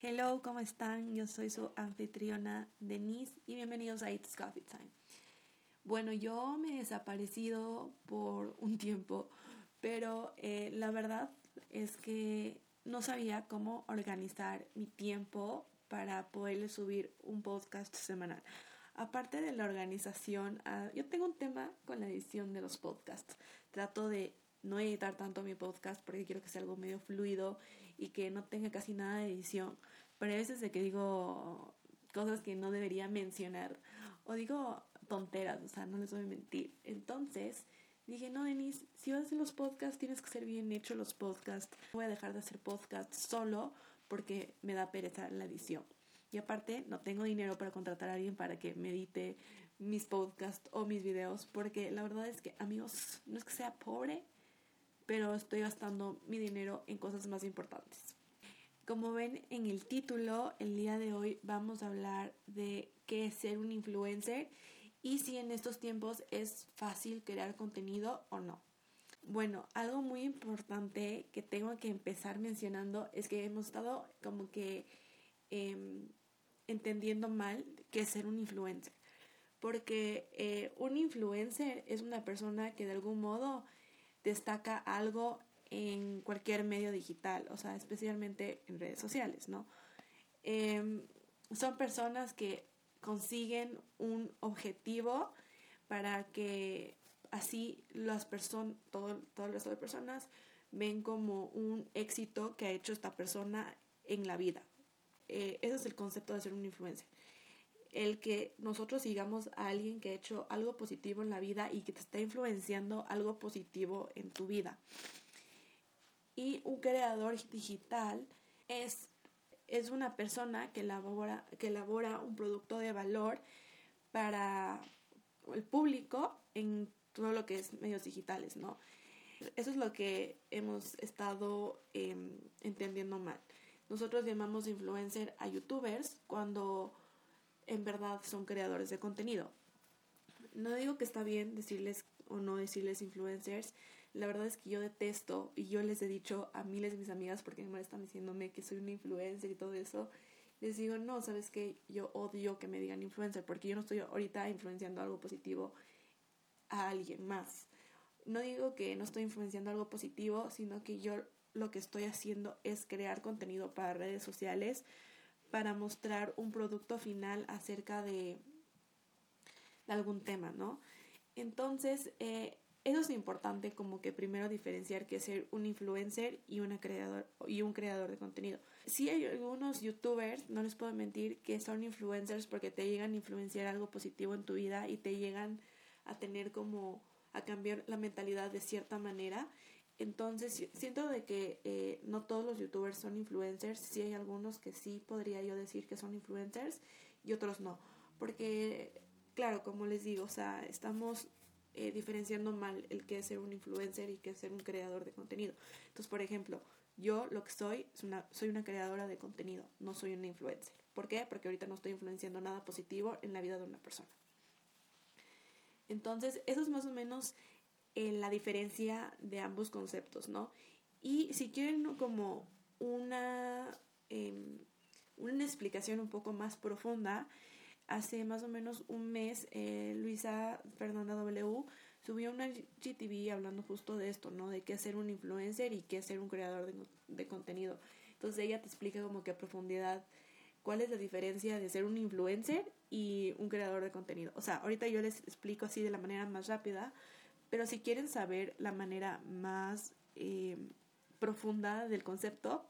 Hello, ¿cómo están? Yo soy su anfitriona Denise y bienvenidos a It's Coffee Time. Bueno, yo me he desaparecido por un tiempo, pero eh, la verdad es que no sabía cómo organizar mi tiempo para poderle subir un podcast semanal. Aparte de la organización, ah, yo tengo un tema con la edición de los podcasts. Trato de no editar tanto mi podcast porque quiero que sea algo medio fluido y que no tenga casi nada de edición. Pero a veces de que digo cosas que no debería mencionar o digo tonteras, o sea, no les voy a mentir. Entonces dije, no, Denise, si vas a hacer los podcasts, tienes que ser bien hecho los podcasts. Voy a dejar de hacer podcasts solo porque me da pereza la edición. Y aparte, no tengo dinero para contratar a alguien para que me edite mis podcasts o mis videos, porque la verdad es que, amigos, no es que sea pobre, pero estoy gastando mi dinero en cosas más importantes. Como ven en el título, el día de hoy vamos a hablar de qué es ser un influencer y si en estos tiempos es fácil crear contenido o no. Bueno, algo muy importante que tengo que empezar mencionando es que hemos estado como que em, entendiendo mal qué es ser un influencer. Porque eh, un influencer es una persona que de algún modo destaca algo en cualquier medio digital, o sea, especialmente en redes sociales, ¿no? Em, son personas que consiguen un objetivo para que así las personas, todo, todo el resto de personas ven como un éxito que ha hecho esta persona en la vida. Eh, ese es el concepto de ser un influencer el que nosotros sigamos a alguien que ha hecho algo positivo en la vida y que te está influenciando algo positivo en tu vida. Y un creador digital es, es una persona que elabora, que elabora un producto de valor para el público en todo lo que es medios digitales, ¿no? Eso es lo que hemos estado em, entendiendo mal. Nosotros llamamos influencer a youtubers cuando en verdad son creadores de contenido. No digo que está bien decirles o no decirles influencers. La verdad es que yo detesto y yo les he dicho a miles de mis amigas porque me están diciéndome que soy una influencer y todo eso. Les digo, no, sabes que yo odio que me digan influencer porque yo no estoy ahorita influenciando algo positivo a alguien más. No digo que no estoy influenciando algo positivo, sino que yo lo que estoy haciendo es crear contenido para redes sociales para mostrar un producto final acerca de, algún tema, ¿no? Entonces, eh, eso es importante como que primero diferenciar que ser un influencer y, una creador, y un creador de contenido. Sí hay algunos youtubers, no les puedo mentir, que son influencers porque te llegan a influenciar algo positivo en tu vida y te llegan a tener como a cambiar la mentalidad de cierta manera entonces, siento de que eh, no todos los youtubers son influencers, sí hay algunos que sí podría yo decir que son influencers y otros no. Porque, claro, como les digo, o sea, estamos eh, diferenciando mal el que es ser un influencer y que es ser un creador de contenido. Entonces, por ejemplo, yo lo que soy soy una creadora de contenido, no soy una influencer. ¿Por qué? Porque ahorita no estoy influenciando nada positivo en la vida de una persona. Entonces, eso es más o menos la diferencia de ambos conceptos, ¿no? Y si quieren como una, em, una explicación un poco más profunda, hace más o menos un mes eh, Luisa Fernanda W subió una GTV hablando justo de esto, ¿no? De qué es ser un influencer y qué es ser un creador de, de contenido. Entonces ella te explica como que a profundidad cuál es la diferencia de ser un influencer y un creador de contenido. O sea, ahorita yo les explico así de la manera más rápida, pero si quieren saber la manera más eh, profunda del concepto,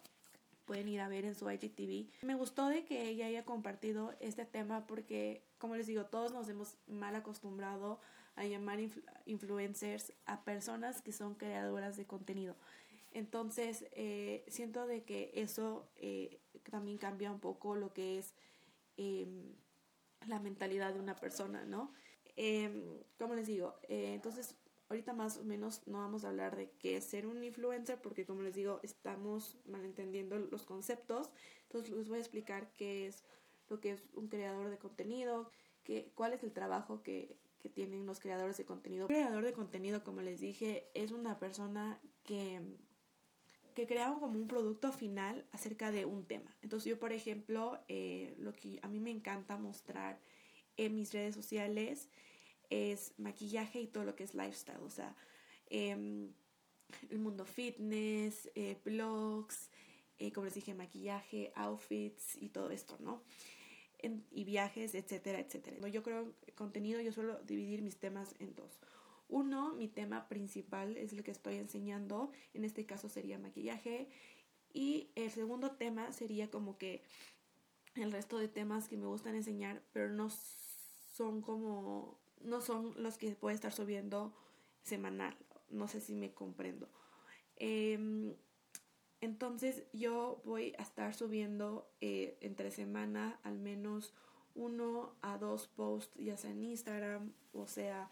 pueden ir a ver en su IGTV. Me gustó de que ella haya compartido este tema porque, como les digo, todos nos hemos mal acostumbrado a llamar influencers a personas que son creadoras de contenido. Entonces, eh, siento de que eso eh, también cambia un poco lo que es em, la mentalidad de una persona, ¿no? Em, como les digo, entonces Ahorita más o menos no vamos a hablar de qué es ser un influencer porque como les digo estamos malentendiendo los conceptos. Entonces les voy a explicar qué es lo que es un creador de contenido, qué, cuál es el trabajo que, que tienen los creadores de contenido. Un creador de contenido, como les dije, es una persona que, que creaban como un producto final acerca de un tema. Entonces yo, por ejemplo, eh, lo que a mí me encanta mostrar en mis redes sociales es maquillaje y todo lo que es lifestyle, o sea, em, el mundo fitness, eh, blogs, eh, como les dije, maquillaje, outfits y todo esto, ¿no? y viajes, etcétera, etcétera. Yo creo contenido, yo suelo dividir mis temas en dos. Uno, mi tema principal es el que estoy enseñando, en este caso sería maquillaje. Y el segundo tema sería como que el resto de temas que me gustan enseñar, pero no son como, no son los que puedo estar subiendo semanal. No sé si me comprendo. Em, entonces yo voy a estar subiendo eh, entre semana al menos uno a dos posts, ya sea en Instagram, o sea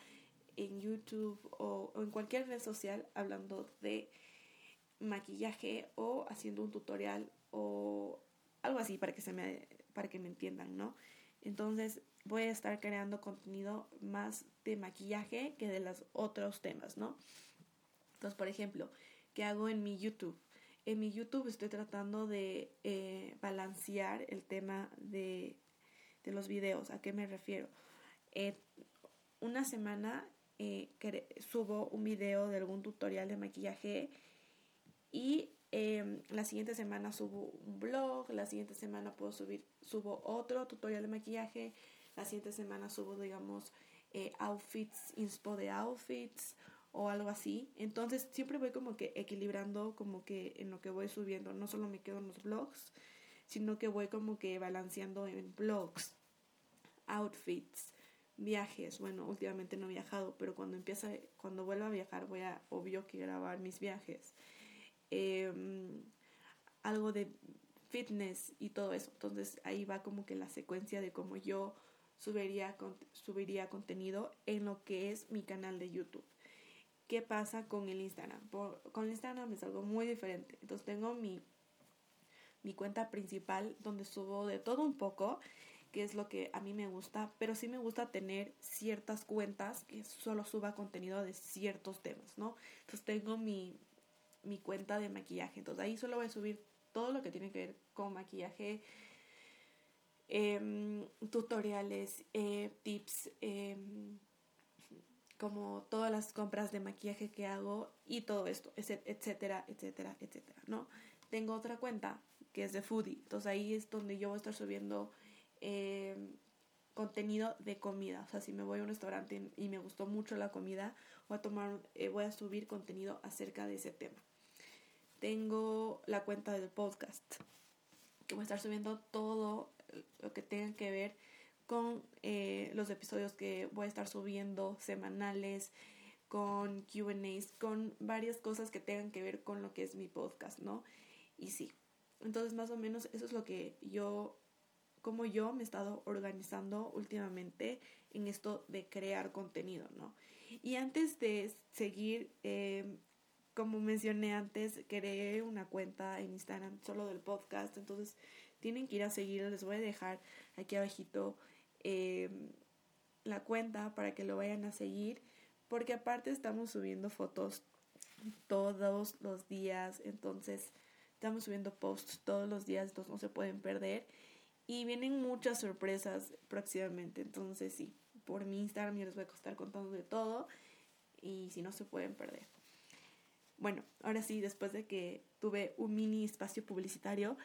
en YouTube o, en cualquier red social hablando de maquillaje o haciendo un tutorial o algo así para que se me para que me entiendan, ¿no? Entonces voy a estar creando contenido más de maquillaje que de los otros temas, ¿no? Entonces, por ejemplo, ¿qué hago en mi YouTube? En mi YouTube estoy tratando de eh, balancear el tema de, los videos. ¿A qué me refiero? Una semana eh, subo un video de algún tutorial de maquillaje y em, la siguiente semana subo un blog, la siguiente semana puedo subir, subo otro tutorial de maquillaje, la siguiente semana subo, digamos, outfits, inspo de outfits o algo así. Entonces siempre voy como que equilibrando como que en lo que voy subiendo. No solo me quedo en los blogs, sino que voy como que balanceando en blogs, outfits, viajes. Bueno, últimamente no he viajado, pero cuando empieza, cuando vuelva a viajar voy a, obvio que grabar mis viajes. Em, algo de fitness y todo eso. Entonces ahí va como que la secuencia de cómo yo subiría, subiría contenido en lo que es mi canal de YouTube. ¿Qué pasa con el Instagram? con el Instagram es algo muy diferente. Entonces tengo mi, mi cuenta principal donde subo de todo un poco, que es lo que a mí me gusta, pero sí me gusta tener ciertas cuentas que solo suba contenido de ciertos temas, ¿no? Entonces tengo mi, mi cuenta de maquillaje. Entonces ahí solo voy a subir todo lo que tiene que ver con maquillaje, em, tutoriales, eh, tips, em, como todas las compras de maquillaje que hago y todo esto, etcétera, etcétera, etcétera, ¿no? Tengo otra cuenta que es de foodie, entonces ahí es donde yo voy a estar subiendo em, contenido de comida, o sea, si me voy a un restaurante y me gustó mucho la comida, voy a tomar, eh, voy a subir contenido acerca de ese tema. Tengo la cuenta del podcast, que voy a estar subiendo todo lo que tenga que ver con eh, los episodios que voy a estar subiendo semanales, con QAs, con varias cosas que tengan que ver con lo que es mi podcast, ¿no? Y sí, entonces más o menos eso es lo que yo, como yo me he estado organizando últimamente en esto de crear contenido, ¿no? Y antes de seguir, eh, como mencioné antes, creé una cuenta en Instagram solo del podcast, entonces tienen que ir a seguir, les voy a dejar aquí abajito Em, la cuenta para que lo vayan a seguir, porque aparte estamos subiendo fotos todos los días, entonces estamos subiendo posts todos los días, entonces no se pueden perder. Y vienen muchas sorpresas próximamente, entonces sí, por mi Instagram yo les voy a estar contando de todo y si no se pueden perder. Bueno, ahora sí, después de que tuve un mini espacio publicitario,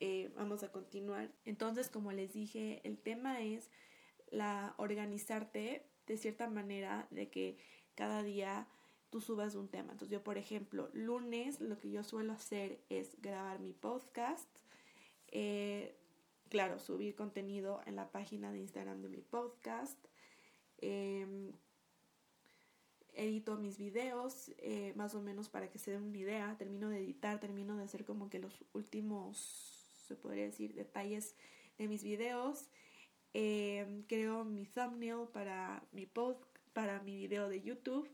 eh, vamos a continuar. Entonces, como les dije, el tema es la organizarte de cierta manera de que cada día tú subas un tema. Entonces yo, por ejemplo, lunes lo que yo suelo hacer es grabar mi podcast. Eh, claro, subir contenido en la página de Instagram de mi podcast. Em, edito mis videos, eh, más o menos para que se den una idea. Termino de editar, termino de hacer como que los últimos se podría decir, detalles de mis videos. Eh, creo mi thumbnail para mi post, para mi video de YouTube.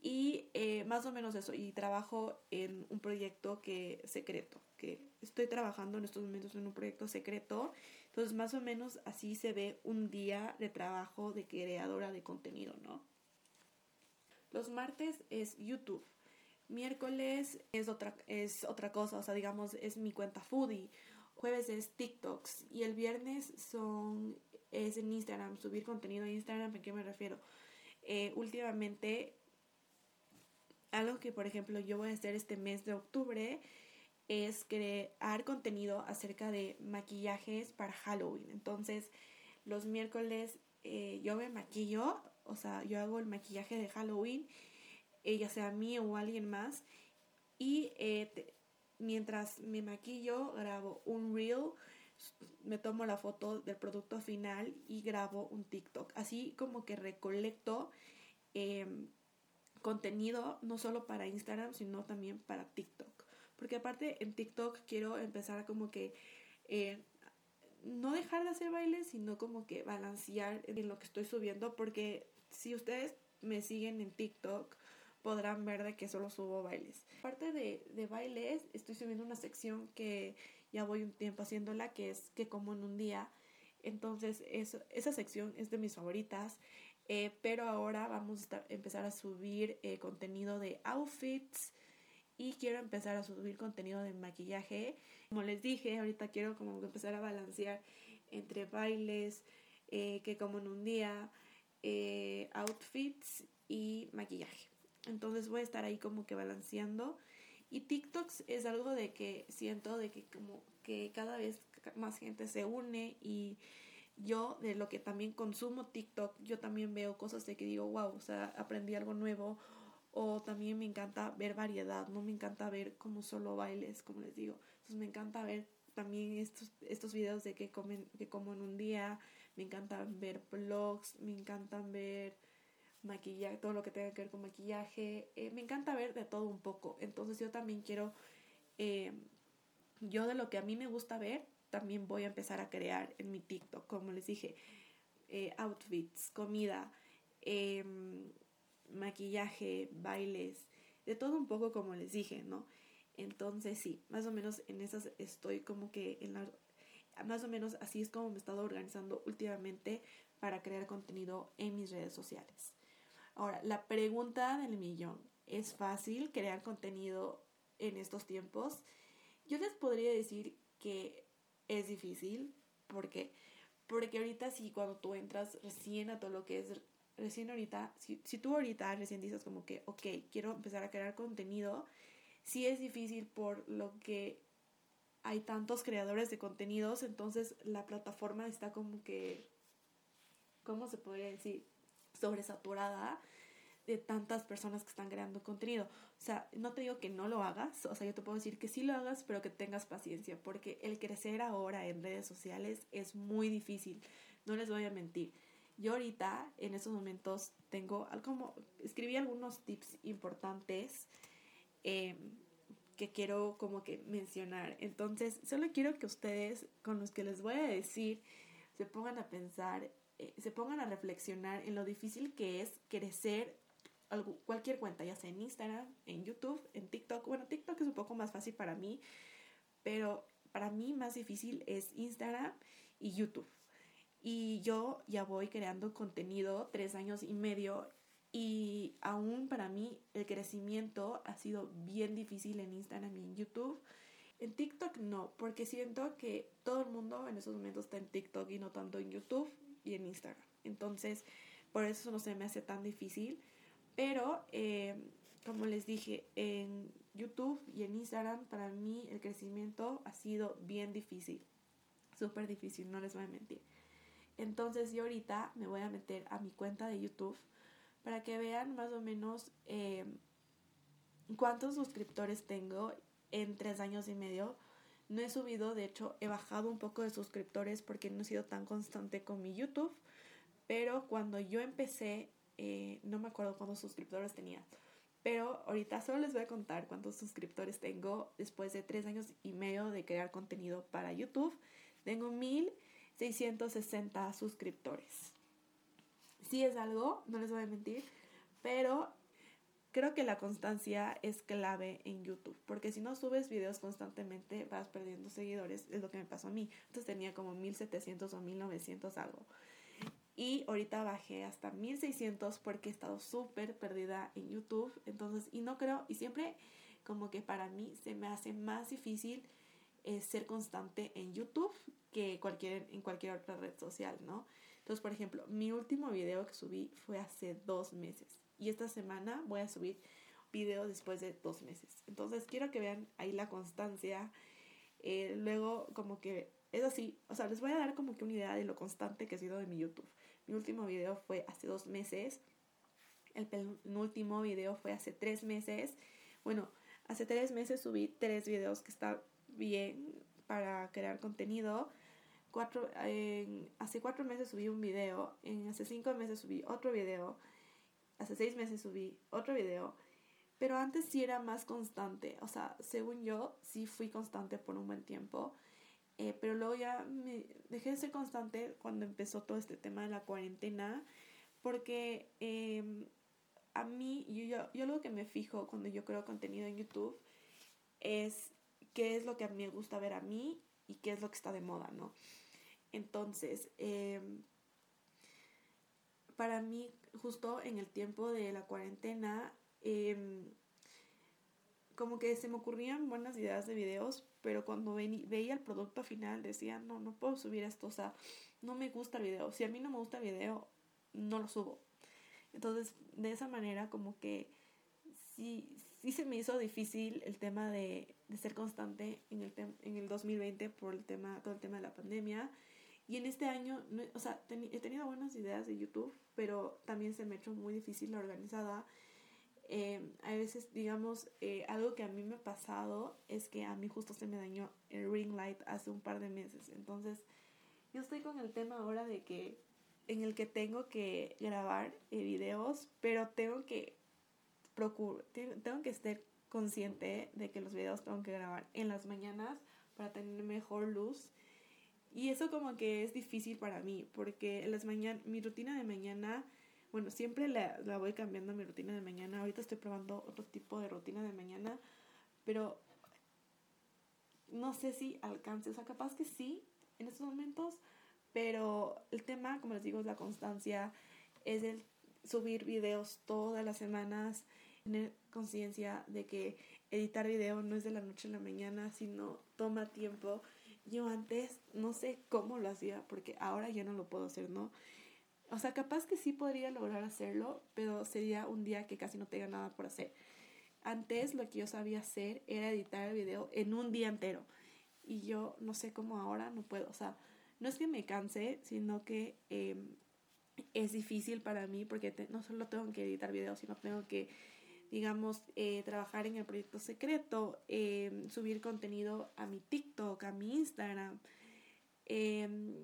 Y eh, más o menos eso. Y trabajo en un proyecto que secreto. Que estoy trabajando en estos momentos en un proyecto secreto. Entonces más o menos así se ve un día de trabajo de creadora de contenido, ¿no? Los martes es YouTube. Miércoles es otra, es otra cosa, o sea, digamos, es mi cuenta foodie. Jueves es TikToks y el viernes son es en Instagram, subir contenido en Instagram, ¿a qué me refiero? Eh, últimamente, algo que por ejemplo yo voy a hacer este mes de octubre es crear contenido acerca de maquillajes para Halloween. Entonces, los miércoles eh, yo me maquillo, o sea, yo hago el maquillaje de Halloween, eh, ya sea mí o alguien más, y eh, mientras me maquillo grabo un reel, me tomo la foto del producto final y grabo un TikTok. Así como que recolecto em, contenido no solo para Instagram, sino también para TikTok. Porque aparte en TikTok quiero empezar a como que eh, no dejar de hacer bailes, sino como que balancear en lo que estoy subiendo. Porque si ustedes me siguen en TikTok, podrán ver de que solo subo bailes. Aparte de, de bailes, estoy subiendo una sección que ya voy un tiempo haciéndola, que es que como en un día. Entonces, esa sección es de mis favoritas. Eh, pero ahora vamos a empezar a subir eh, contenido de outfits, y quiero empezar a subir contenido de maquillaje. Como les dije, ahorita quiero como empezar a balancear entre bailes, eh, que como en un día, outfits y maquillaje. Entonces voy a estar ahí como que balanceando. Y TikToks es algo de que siento de que como que cada vez más gente se une y yo de lo que también consumo TikTok, yo también veo cosas de que digo, wow, o sea, aprendí algo nuevo o también me encanta ver variedad, no me encanta ver como solo bailes, como les digo. Entonces me encanta ver también estos, estos videos de que comen, que como en un día, me encanta ver vlogs, me encanta ver maquillaje, todo lo que tenga que ver con maquillaje, eh, me encanta ver de todo un poco. Entonces yo también quiero, eh, yo de lo que a mí me gusta ver, también voy a empezar a crear en mi TikTok, como les dije, eh, outfits, comida, eh, maquillaje, bailes, de todo un poco como les dije, ¿no? Entonces sí, más o menos en esas estoy como que en la... Más o menos así es como me he estado organizando últimamente para crear contenido en mis redes sociales. Ahora, la pregunta del millón, ¿es fácil crear contenido en estos tiempos? Yo les podría decir que es difícil, porque porque ahorita sí cuando tú entras recién a todo lo que es recién ahorita, si, si tú ahorita recién dices como que, ok, quiero empezar a crear contenido, sí es difícil por lo que hay tantos creadores de contenidos, entonces la plataforma está como que, ¿cómo se podría decir? Sobresaturada de tantas personas que están creando contenido. O sea, no te digo que no lo hagas, o sea, yo te puedo decir que sí lo hagas, pero que tengas paciencia, porque el crecer ahora en redes sociales es muy difícil, no les voy a mentir. Yo ahorita, en estos momentos, tengo como, escribí algunos tips importantes em, que quiero como que mencionar. Entonces, solo quiero que ustedes, con los que les voy a decir, se pongan a pensar, eh, se pongan a reflexionar en lo difícil que es crecer algo, cualquier cuenta, ya sea en Instagram, en YouTube, en TikTok. Bueno, TikTok es un poco más fácil para mí, pero para mí más difícil es Instagram y YouTube. Y yo ya voy creando contenido tres años y medio y aún para mí el crecimiento ha sido bien difícil en Instagram y en YouTube. En TikTok no, porque siento que todo el mundo en esos momentos está en TikTok y no tanto en YouTube y en Instagram. Entonces, por eso no se me hace tan difícil. Pero, eh, como les dije, en YouTube y en Instagram, para mí el crecimiento ha sido bien difícil. Súper difícil, no les voy a mentir. Entonces yo ahorita me voy a meter a mi cuenta de YouTube para que vean más o menos eh, cuántos suscriptores tengo en tres años y medio. No he subido, de hecho he bajado un poco de suscriptores porque no he sido tan constante con mi YouTube. Pero cuando yo empecé, eh, no me acuerdo cuántos suscriptores tenía. Pero ahorita solo les voy a contar cuántos suscriptores tengo después de tres años y medio de crear contenido para YouTube. Tengo mil 660 suscriptores. Sí es algo, no les voy a mentir, pero creo que la constancia es clave en YouTube, porque si no subes videos constantemente vas perdiendo seguidores, es lo que me pasó a mí. Entonces tenía como 1700 o 1900 algo. Y ahorita bajé hasta 1600 porque he estado súper perdida en YouTube. Entonces, y no creo, y siempre como que para mí se me hace más difícil eh, ser constante en YouTube que cualquier, en cualquier otra red social, ¿no? Entonces, por ejemplo, mi último video que subí fue hace dos meses. Y esta semana voy a subir video después de dos meses. Entonces, quiero que vean ahí la constancia. Eh, luego, como que es así. O sea, les voy a dar como que una idea de lo constante que ha sido de mi YouTube. Mi último video fue hace dos meses. El penúltimo video fue hace tres meses. Bueno, hace tres meses subí tres videos que está bien para crear contenido. Cuatro, hace cuatro meses subí un video. En hace cinco meses subí otro video. Hace seis meses subí otro video. Pero antes sí era más constante. O sea, según yo, sí fui constante por un buen tiempo. Eh, pero luego ya me dejé de ser constante cuando empezó todo este tema de la cuarentena, porque em, a mí, yo, yo, lo que me fijo cuando yo creo contenido en YouTube es qué es lo que a mí me gusta ver a mí y qué es lo que está de moda, ¿no? Entonces, em, para mí, justo en el tiempo de la cuarentena, em, como que se me ocurrían buenas ideas de videos, pero cuando veía el producto final decía, no, no puedo subir esto, o sea, no me gusta el video. Si a mí no me gusta el video, no lo subo. Entonces, de esa manera, como que sí, sí se me hizo difícil el tema de, de ser constante en el, en el 2020 por el tema, todo el tema de la pandemia. Y en este año, o sea, he tenido buenas ideas de YouTube, pero también se me ha hecho muy difícil la organizada eh, a veces, digamos, eh, algo que a mí me ha pasado es que a mí justo se me dañó el ring light hace un par de meses. Entonces, yo estoy con el tema ahora de que en el que tengo que grabar eh, videos, pero tengo que procuro, tengo que estar consciente de que los videos tengo que grabar en las mañanas para tener mejor luz. Y eso como que es difícil para mí, porque en las mañanas, mi rutina de mañana bueno, siempre la, la voy cambiando mi rutina de mañana. Ahorita estoy probando otro tipo de rutina de mañana, pero no sé si alcance. O sea, capaz que sí en estos momentos, pero el tema, como les digo, es la constancia, es el subir videos todas las semanas, tener conciencia de que editar video no es de la noche a la mañana, sino toma tiempo. Yo antes no sé cómo lo hacía, porque ahora ya no lo puedo hacer, ¿no? O sea, capaz que sí podría lograr hacerlo, pero sería un día que casi no tenga nada por hacer. Antes lo que yo sabía hacer era editar el video en un día entero. Y yo no sé cómo ahora no puedo. O sea, no es que me canse, sino que em, es difícil para mí porque no solo tengo que editar videos, sino tengo que, digamos, eh, trabajar en el proyecto secreto, em, subir contenido a mi TikTok, a mi Instagram. Em,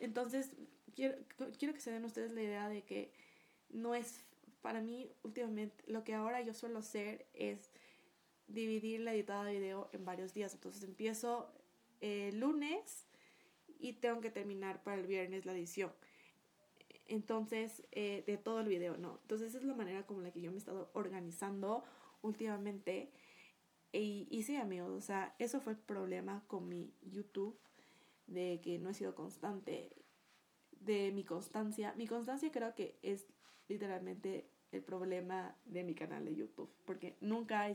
entonces quiero, quiero que se den ustedes la idea de que no es, para mí últimamente, lo que ahora yo suelo hacer es dividir la editada de video en varios días. Entonces empiezo el lunes y tengo que terminar para el viernes la edición. Entonces, eh, de todo el video, ¿no? Entonces, es la manera como la que yo me he estado organizando últimamente. Y, y sí, amigos, o sea, eso fue el problema con mi YouTube, de que no he sido constante de mi constancia. Mi constancia creo que es literalmente el problema de mi canal de YouTube, porque nunca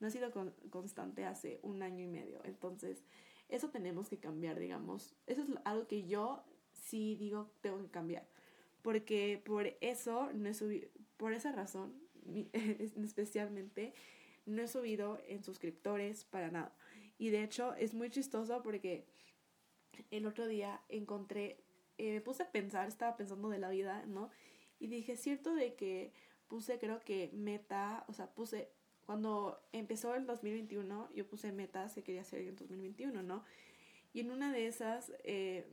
no ha sido constante hace un año y medio. Entonces, eso tenemos que cambiar, digamos. Eso es algo que yo sí digo tengo que cambiar, porque por eso no he subido, por esa razón, especialmente, no he subido en suscriptores para nada. Y de hecho es muy chistoso porque el otro día encontré eh, me puse a pensar, estaba pensando de la vida, ¿no? Y dije, cierto de que puse, creo que meta, o sea, puse, cuando empezó el 2021, yo puse metas que quería hacer en 2021, ¿no? Y en una de esas eh,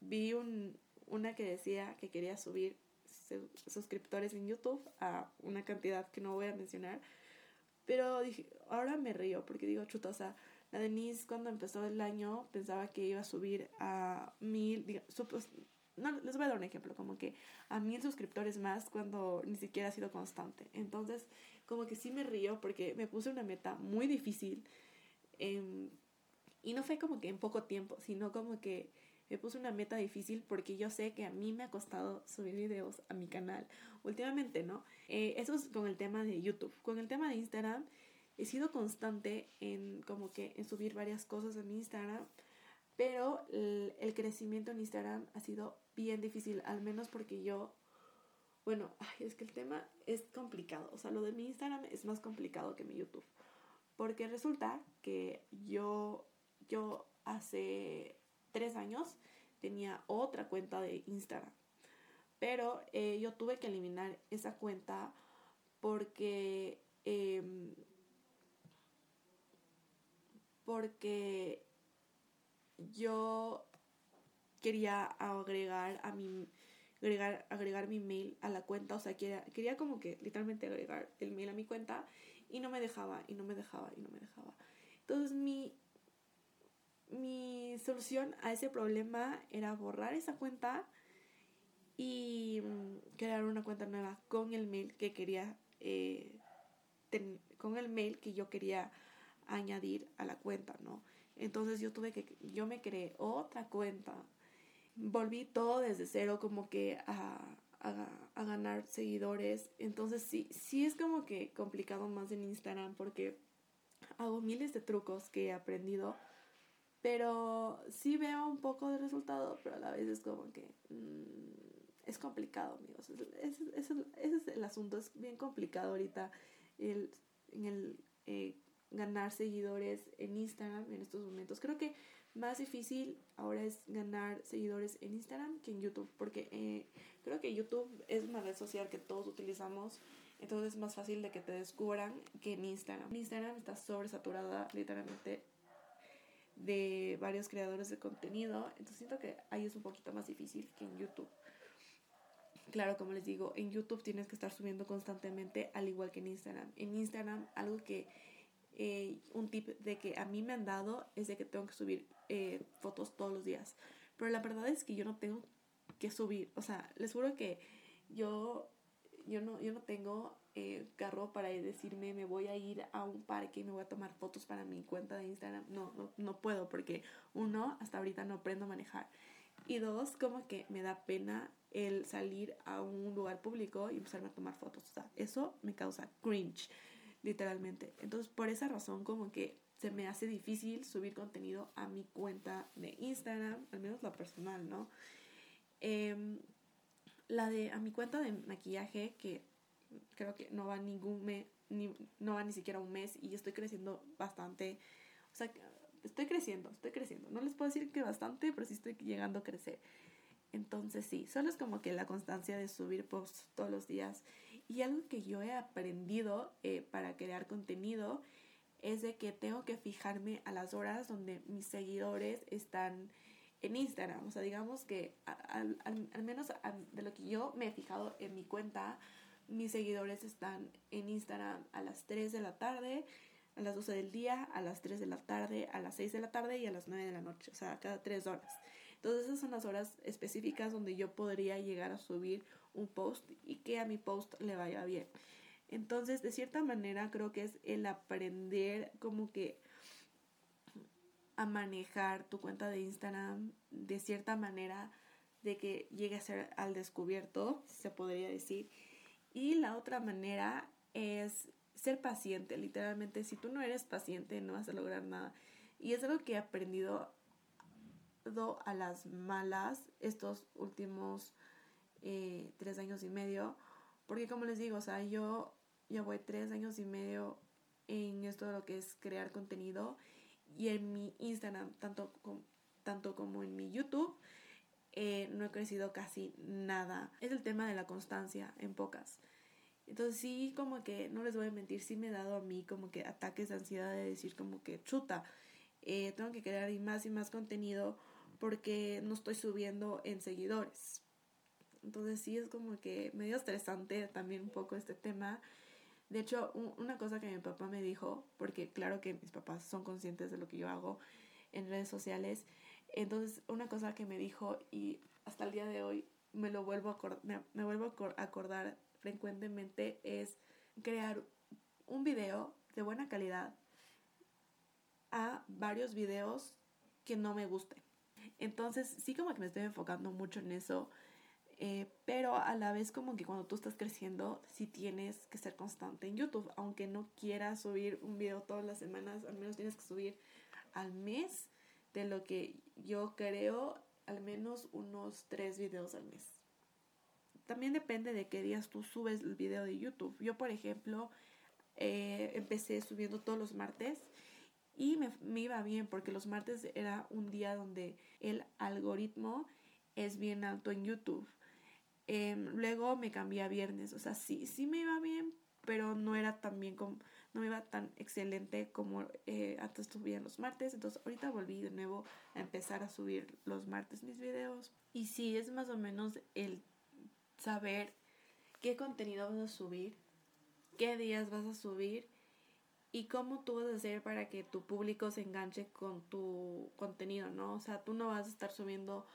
vi un, una que decía que quería subir suscriptores en YouTube a una cantidad que no voy a mencionar. Pero dije, ahora me río porque digo, chuta, o sea, la Denise cuando empezó el año pensaba que iba a subir a mil, no, les voy a dar un ejemplo, como que a mil suscriptores más cuando ni siquiera ha sido constante. Entonces, como que sí me río porque me puse una meta muy difícil em, y no fue como que en poco tiempo, sino como que me puse una meta difícil porque yo sé que a mí me ha costado subir videos a mi canal últimamente, ¿no? Eh, eso es con el tema de YouTube. Con el tema de Instagram, he sido constante en como que en subir varias cosas en mi Instagram, pero el, el crecimiento en Instagram ha sido bien difícil, al menos porque yo bueno, es que el tema es complicado. O sea, lo de mi Instagram es más complicado que mi YouTube. Porque resulta que yo, yo hace tres años tenía otra cuenta de Instagram. Pero eh, yo tuve que eliminar esa cuenta porque... Em, porque yo quería agregar a mi agregar, agregar mi mail a la cuenta, o sea, quería, quería como que literalmente agregar el mail a mi cuenta y no me dejaba, y no me dejaba, y no me dejaba. Entonces mi, mi solución a ese problema era borrar esa cuenta y mm, crear una cuenta nueva con el mail que quería, eh, con el mail que yo quería añadir a la cuenta, ¿no? Entonces yo tuve que, yo me creé otra cuenta volví todo desde cero como que a, a, ganar seguidores. Entonces sí, sí es como que complicado más en Instagram porque hago miles de trucos que he aprendido. Pero sí veo un poco de resultado, pero a la vez es como que mm, es complicado, amigos. Ese, es el asunto, es bien complicado ahorita el, en el eh, ganar seguidores en Instagram en estos momentos. Creo que más difícil ahora es ganar seguidores en Instagram que en YouTube, porque eh, creo que YouTube es una red social que todos utilizamos, entonces es más fácil de que te descubran que en Instagram. Instagram está sobresaturada literalmente de varios creadores de contenido, entonces siento que ahí es un poquito más difícil que en YouTube. Claro, como les digo, en YouTube tienes que estar subiendo constantemente, al igual que en Instagram. En Instagram, algo que eh, un tip de que a mí me han dado es de que tengo que subir eh, fotos todos los días. Pero la verdad es que yo no tengo que subir. O sea, les juro que yo, yo, no, yo no tengo eh, carro para decirme me voy a ir a un parque y me voy a tomar fotos para mi cuenta de Instagram. No, no, no puedo porque uno, hasta ahorita no aprendo a manejar. Y dos, como que me da pena el salir a un lugar público y empezarme a tomar fotos. O sea, eso me causa cringe literalmente. Entonces, por esa razón, como que se me hace difícil subir contenido a mi cuenta de Instagram, al menos la personal, ¿no? Em, la de a mi cuenta de maquillaje, que creo que no va ningún mes, ni, no va ni siquiera un mes y estoy creciendo bastante. O sea, estoy creciendo, estoy creciendo. No les puedo decir que bastante, pero sí estoy llegando a crecer. Entonces sí, solo es como que la constancia de subir posts todos los días y algo que yo he aprendido eh, para crear contenido es de que tengo que fijarme a las horas donde mis seguidores están en Instagram. O sea, digamos que al, menos de lo que yo me he fijado en mi cuenta, mis seguidores están en Instagram a las 3 de la tarde, a las 12 del día, a las 3 de la tarde, a las 6 de la tarde y a las 9 de la noche. O sea, cada 3 horas. Entonces esas son las horas específicas donde yo podría llegar a subir un post y que a mi post le vaya bien. Entonces, de cierta manera, creo que es el aprender como que a manejar tu cuenta de Instagram de cierta manera de que llegue a ser al descubierto, se podría decir. Y la otra manera es ser paciente, literalmente, si tú no eres paciente no vas a lograr nada. Y es algo que he aprendido a las malas estos últimos eh, tres años y medio. Porque como les digo, o sea, yo ya voy tres años y medio en esto de lo que es crear contenido. Y en mi Instagram, tanto, tanto como en mi YouTube, eh, no he crecido casi nada. Es el tema de la constancia, en pocas. Entonces sí, como que, no les voy a mentir, sí me he dado a mí como que ataques de ansiedad de decir como que chuta, eh, tengo que crear más y más contenido porque no estoy subiendo en seguidores. Entonces sí es como que medio estresante también un poco este tema. De hecho, una cosa que mi papá me dijo, porque claro que mis papás son conscientes de lo que yo hago en redes sociales, entonces una cosa que me dijo y hasta el día de hoy me lo vuelvo a me, vuelvo a acordar frecuentemente es crear un video de buena calidad a varios videos que no me gusten. Entonces, sí como que me estoy enfocando mucho en eso. Eh, pero a la vez como que cuando tú estás creciendo, sí tienes que ser constante en YouTube. Aunque no quieras subir un video todas las semanas, al menos tienes que subir al mes de lo que yo creo, al menos unos tres videos al mes. También depende de qué días tú subes el video de YouTube. Yo, por ejemplo, eh, empecé subiendo todos los martes y me, me, iba bien porque los martes era un día donde el algoritmo es bien alto en YouTube. Em, luego me cambié a viernes, o sea, sí, sí me iba bien, pero no era tan bien como, no me iba tan excelente como eh, antes subía los martes. Entonces ahorita volví de nuevo a empezar a subir los martes mis videos. Y sí, es más o menos el saber qué contenido vas a subir, qué días vas a subir y cómo tú vas a hacer para que tu público se enganche con tu contenido, ¿no? O sea, tú no vas a estar subiendo,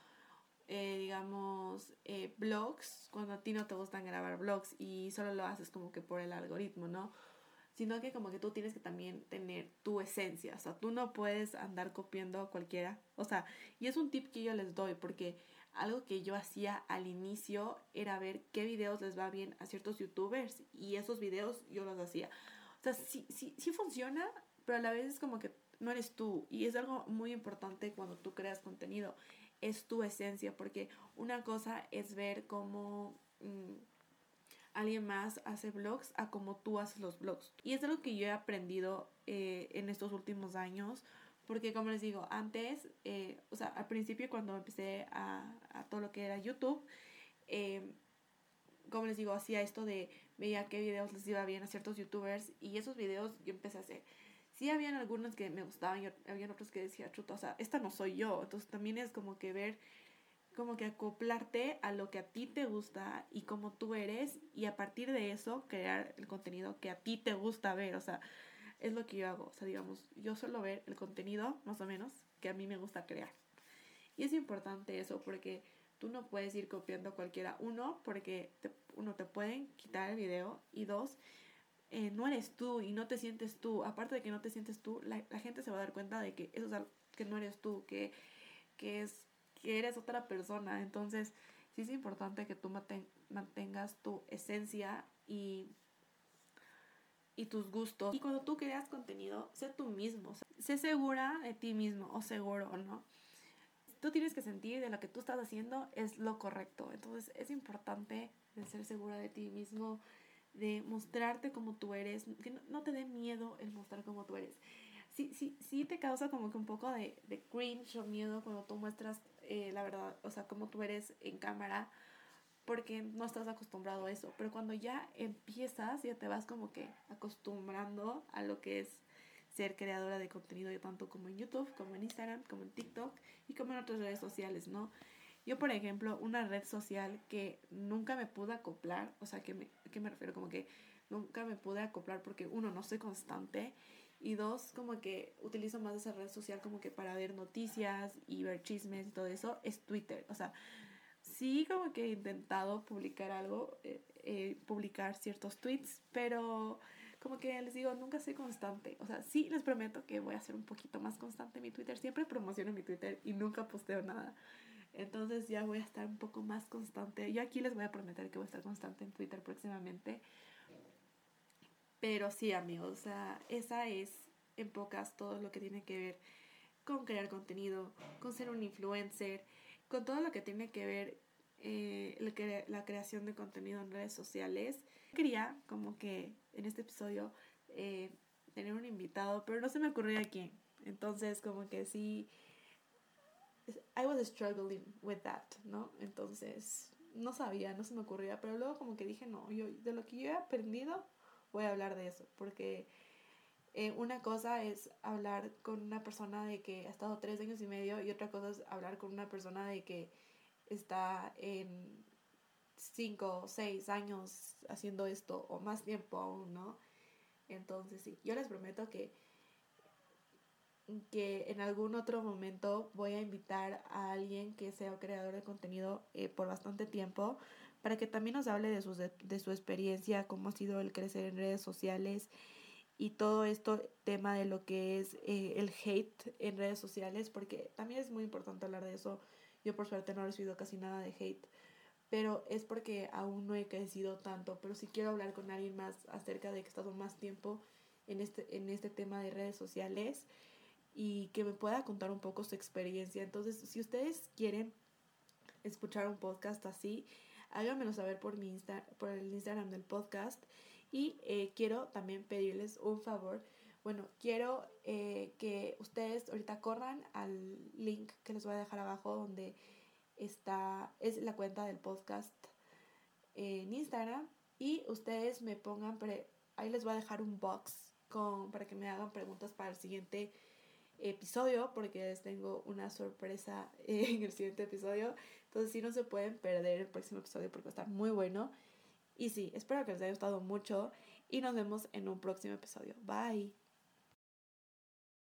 eh, digamos, eh, blogs cuando a ti no te gustan grabar blogs y solo lo haces como que por el algoritmo, ¿no? Sino que como que tú tienes que también tener tu esencia, o sea, tú no puedes andar copiando a cualquiera, o sea, y es un tip que yo les doy porque algo que yo hacía al inicio era ver qué videos les va bien a ciertos youtubers y esos videos yo los hacía. O sea, sí, sí, sí funciona, pero a la vez es como que no eres tú y es algo muy importante cuando tú creas contenido, es tu esencia, porque una cosa es ver cómo mm, alguien más hace vlogs a cómo tú haces los vlogs. Y es algo que yo he aprendido eh, en estos últimos años porque como les digo, antes, eh, o sea, al principio cuando empecé a, a todo lo que era YouTube, eh, como les digo, hacía esto de veía qué videos les iba bien a ciertos youtubers y esos videos yo empecé a hacer. Sí, habían algunos que me gustaban y habían otros que decía, chuta, o sea, esta no soy yo. Entonces también es como que ver, como que acoplarte a lo que a ti te gusta y cómo tú eres y a partir de eso crear el contenido que a ti te gusta ver. O sea, es lo que yo hago. O sea, digamos, yo suelo ver el contenido, más o menos, que a mí me gusta crear. Y es importante eso porque tú no puedes ir copiando a cualquiera. Uno, porque uno te pueden quitar el video. Y dos, eh, no eres tú y no te sientes tú. Aparte de que no te sientes tú, la, gente se va a dar cuenta de que eso es algo que no eres tú, que, que, es, que eres otra persona. Entonces, sí es importante que tú mantengas tu esencia y y tus gustos. Y cuando tú creas contenido, sé tú mismo, sé segura de ti mismo o seguro, ¿no? Tú tienes que sentir de lo que tú estás haciendo es lo correcto. Entonces es importante ser segura de ti mismo, de mostrarte como tú eres, que no, te dé miedo el mostrar como tú eres. Sí, sí, sí te causa como que un poco de, de cringe o miedo cuando tú muestras eh, la verdad, o sea, como tú eres en cámara, porque no estás acostumbrado a eso. Pero cuando ya empiezas, ya te vas como que acostumbrando a lo que es ser creadora de contenido, tanto como en YouTube, como en Instagram, como en TikTok y como en otras redes sociales, ¿no? Yo, por ejemplo, una red social que nunca me pude acoplar, o sea, que me, ¿qué me refiero? Como que nunca me pude acoplar porque, uno, no soy constante y dos, como que utilizo más esa red social como que para ver noticias y ver chismes y todo eso, es Twitter. O sea, sí como que he intentado publicar algo, eh, eh, publicar ciertos tweets, pero como que les digo, nunca soy constante. O sea, sí les prometo que voy a ser un poquito más constante en mi Twitter. Siempre promociono mi Twitter y nunca posteo nada. Entonces ya voy a estar un poco más constante. Yo aquí les voy a prometer que voy a estar constante en Twitter próximamente. Pero sí, amigos, o sea, esa es en pocas todo lo que tiene que ver con crear contenido, con ser un influencer, con todo lo que tiene que ver eh, la creación de contenido en redes sociales. Quería como que en este episodio eh, tener un invitado, pero no se me ocurrió a quién. Entonces como que sí, I was struggling with that, ¿no? Entonces no sabía, no se me ocurría, pero luego como que dije, no, yo de lo que yo he aprendido voy a hablar de eso, porque eh, una cosa es hablar con una persona de que ha estado tres años y medio y otra cosa es hablar con una persona de que está en cinco o seis años haciendo esto o más tiempo aún, ¿no? Entonces, sí, yo les prometo que, que en algún otro momento voy a invitar a alguien que sea creador de contenido eh, por bastante tiempo para que también nos hable de, sus, de, su experiencia, cómo ha sido el crecer en redes sociales y todo esto tema de lo que es eh, el hate en redes sociales, porque también es muy importante hablar de eso. Yo por suerte no he recibido casi nada de hate, pero es porque aún no he crecido tanto, pero si quiero hablar con alguien más acerca de que he estado más tiempo en este, en este tema de redes sociales y que me pueda contar un poco su experiencia. Entonces, si ustedes quieren escuchar un podcast así, háganmelo saber por, mi Insta por el Instagram del podcast. Y eh, quiero también pedirles un favor. Bueno, quiero eh, que ustedes ahorita corran al link que les voy a dejar abajo donde está, es la cuenta del podcast en Instagram. Y ustedes me pongan, ahí les voy a dejar un box con, para que me hagan preguntas para el siguiente episodio, porque les tengo una sorpresa en el siguiente episodio. Entonces, si no se pueden perder el próximo episodio porque estar muy bueno. Y sí, espero que les haya gustado mucho y nos vemos en un próximo episodio. Bye.